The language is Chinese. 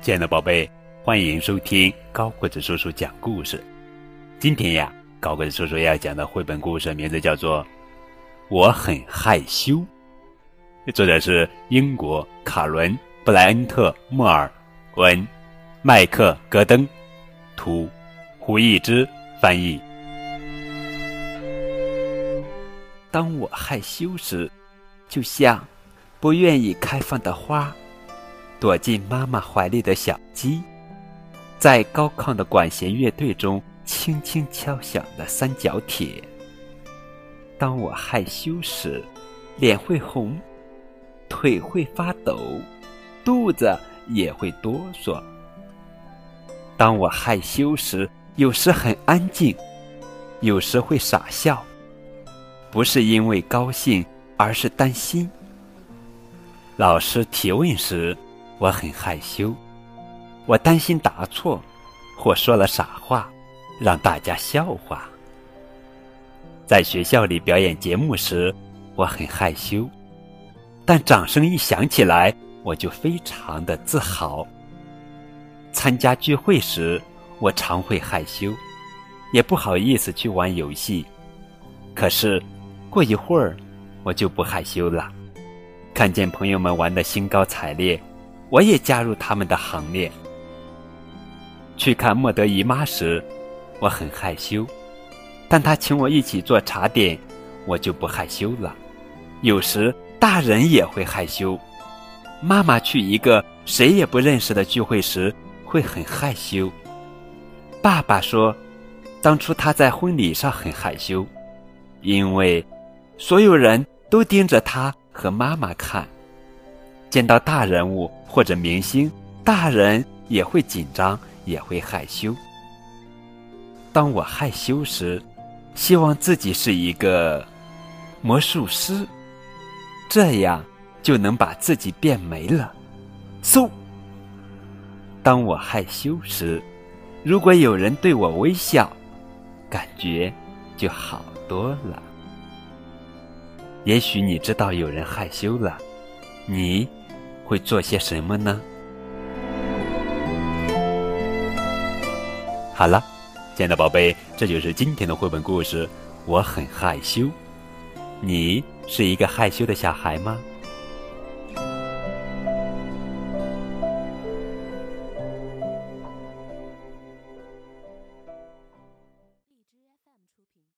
亲爱的宝贝，欢迎收听高个子叔叔讲故事。今天呀，高个子叔叔要讲的绘本故事名字叫做《我很害羞》，作者是英国卡伦·布莱恩特·莫尔文，麦克戈登，图，胡一之翻译。当我害羞时，就像不愿意开放的花。躲进妈妈怀里的小鸡，在高亢的管弦乐队中轻轻敲响的三角铁。当我害羞时，脸会红，腿会发抖，肚子也会哆嗦。当我害羞时，有时很安静，有时会傻笑，不是因为高兴，而是担心。老师提问时。我很害羞，我担心答错，或说了傻话，让大家笑话。在学校里表演节目时，我很害羞，但掌声一响起来，我就非常的自豪。参加聚会时，我常会害羞，也不好意思去玩游戏。可是，过一会儿，我就不害羞了。看见朋友们玩的兴高采烈。我也加入他们的行列。去看莫德姨妈时，我很害羞，但她请我一起做茶点，我就不害羞了。有时大人也会害羞。妈妈去一个谁也不认识的聚会时，会很害羞。爸爸说，当初他在婚礼上很害羞，因为所有人都盯着他和妈妈看。见到大人物或者明星，大人也会紧张，也会害羞。当我害羞时，希望自己是一个魔术师，这样就能把自己变没了。嗖！当我害羞时，如果有人对我微笑，感觉就好多了。也许你知道有人害羞了，你。会做些什么呢？好了，亲爱的宝贝，这就是今天的绘本故事。我很害羞，你是一个害羞的小孩吗？